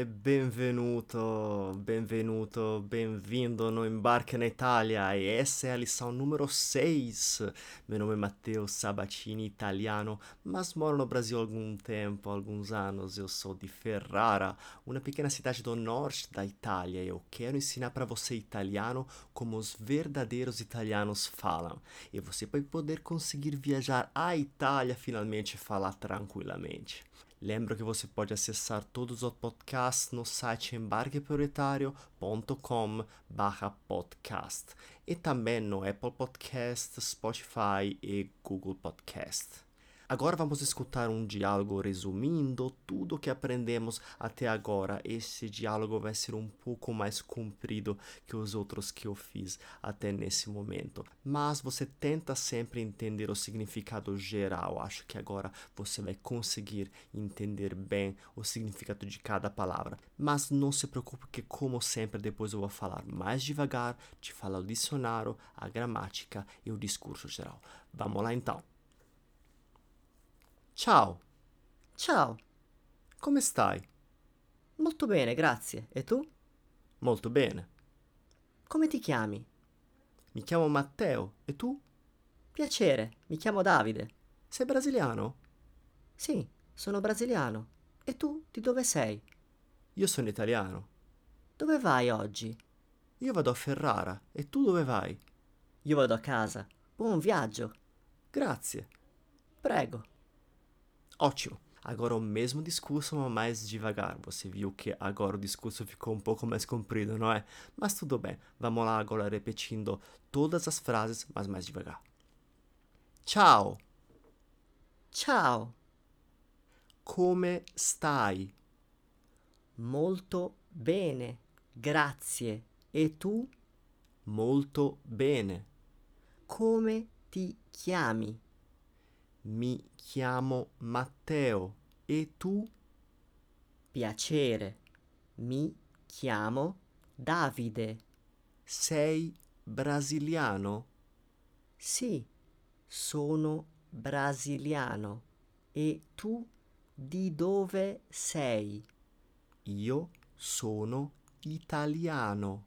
e benvenuto, benvenuto, bem-vindo no Embarque na Itália e essa é a lição número 6. Meu nome é Matteo Sabatini, italiano, mas moro no Brasil há algum tempo, alguns anos. Eu sou de Ferrara, uma pequena cidade do norte da Itália. Eu quero ensinar para você italiano como os verdadeiros italianos falam. E você vai poder conseguir viajar à Itália finalmente e falar tranquilamente. Lembro que você pode acessar todos os podcasts no site embarqueprioritario.com podcast e também no Apple Podcast, Spotify e Google Podcast. Agora vamos escutar um diálogo resumindo tudo o que aprendemos até agora. Esse diálogo vai ser um pouco mais comprido que os outros que eu fiz até nesse momento. Mas você tenta sempre entender o significado geral. Acho que agora você vai conseguir entender bem o significado de cada palavra. Mas não se preocupe que, como sempre, depois eu vou falar mais devagar, te falar o dicionário, a gramática e o discurso geral. Vamos lá então. Ciao, Ciao, come stai? molto bene, grazie. E tu? Molto bene. Come ti chiami? Mi chiamo Matteo e tu? Piacere, mi chiamo Davide. Sei brasiliano? Sì, sono brasiliano. E tu di dove sei? Io sono italiano. Dove vai oggi? Io vado a Ferrara e tu dove vai? Io vado a casa. Buon viaggio. Grazie. Prego. Ótimo. Agora o mesmo discurso, mas mais devagar. Você viu que agora o discurso ficou um pouco mais comprido, não é? Mas tudo bem. Vamos lá agora repetindo todas as frases, mas mais devagar. Ciao, Ciao, come stai? molto bene, grazie. E tu? Molto bene. Come ti chiami? Mi chiamo Matteo e tu? Piacere, mi chiamo Davide. Sei brasiliano? Sì, sono brasiliano. E tu di dove sei? Io sono italiano.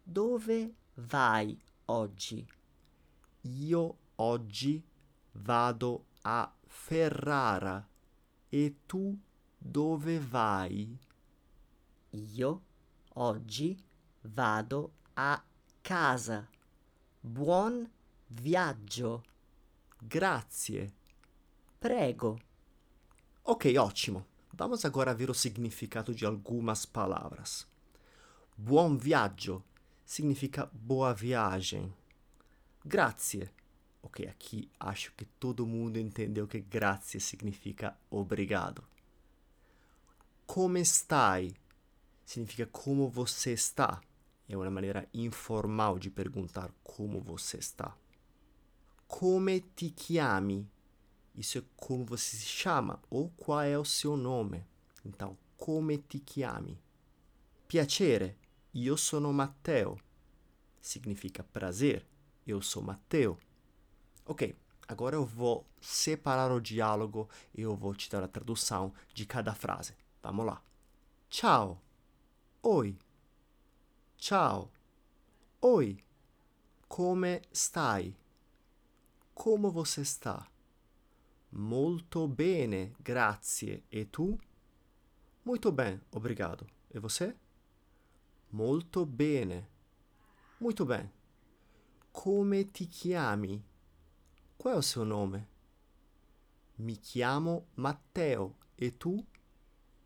Dove vai oggi? Io oggi vado a Ferrara. E tu dove vai? Io oggi vado a casa. Buon viaggio. Grazie. Prego. Ok, ótimo. Vamos agora ver o significado de algumas palavras. Buon viaggio significa boa viagem. Grazie. Ok, aqui acho que todo mundo entendeu que grazie significa obrigado. Come stai significa como você está. É uma maneira informal de perguntar como você está. Come ti chiami? Isso é como você se chama ou qual é o seu nome. Então, come ti chiami? Piacere, io sono Matteo. Significa prazer, eu sou Matteo. Ok, agora eu vou separar o diálogo e eu vou te dar a tradução de cada frase. Vamos lá. Ciao. Oi. Ciao. Oi. Come stai? Como você está? Molto bene, grazie. E tu? Muito bem, obrigado. E você? Molto bene. Muito bem. Come ti chiami? Qual é o seu nome? Mi chiamo Matteo. E tu?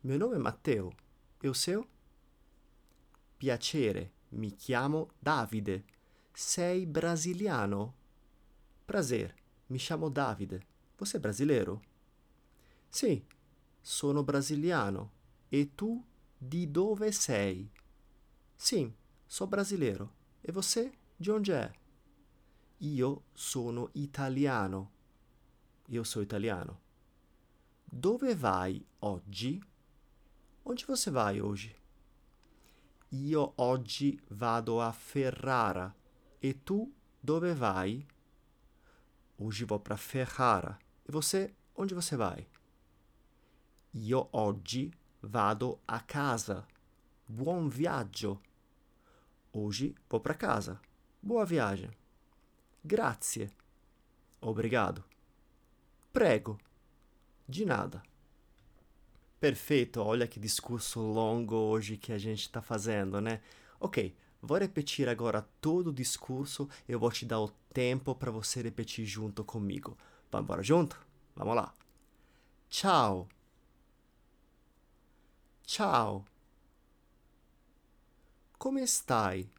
Meu nome é Matteo. E o seu? Piacere, mi chiamo Davide. Sei brasiliano? Prazer, mi chiamo Davide. Você é brasileiro? Sim, sono brasiliano. E tu di dove sei? Sim, sou brasileiro. E você de onde é? Io sono italiano. Io sou italiano. Dove vai oggi? Onde você vai hoje? Io oggi vado a Ferrara. E tu dove vai? Hoje vou para Ferrara. E você, onde você vai? Io oggi vado a casa. Buon viaggio. Hoje vou para casa. Boa viagem. Grazie. Obrigado. Prego. De nada. Perfeito, olha que discurso longo hoje que a gente está fazendo, né? Ok, vou repetir agora todo o discurso. Eu vou te dar o tempo para você repetir junto comigo. Vamos embora junto? Vamos lá. Ciao. Ciao. Come stai?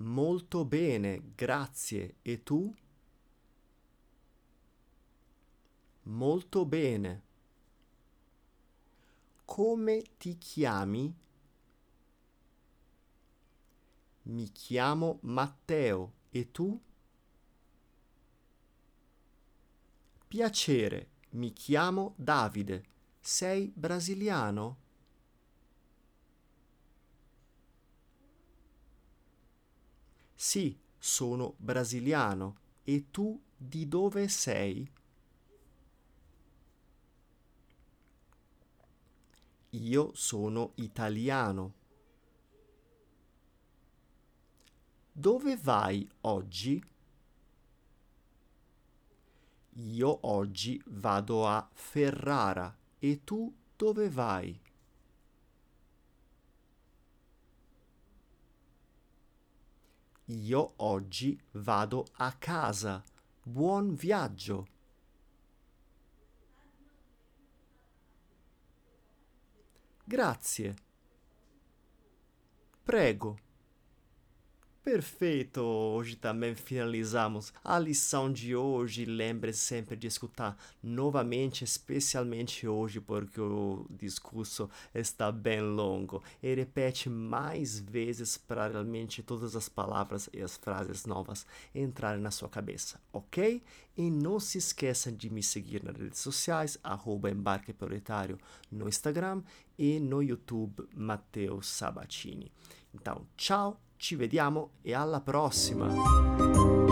Molto bene, grazie. E tu? Molto bene. Come ti chiami? Mi chiamo Matteo. E tu? Piacere, mi chiamo Davide. Sei brasiliano? Sì, sono brasiliano. E tu di dove sei? Io sono italiano. Dove vai oggi? Io oggi vado a Ferrara. E tu dove vai? Io oggi vado a casa. Buon viaggio. Grazie. Prego. Perfeito! Hoje também finalizamos a lição de hoje. Lembre sempre de escutar novamente, especialmente hoje, porque o discurso está bem longo. E repete mais vezes para realmente todas as palavras e as frases novas entrarem na sua cabeça, ok? E não se esqueça de me seguir nas redes sociais, arroba Embarque Prioritário no Instagram e no YouTube Matteo Sabatini. Então, tchau! Ci vediamo e alla prossima!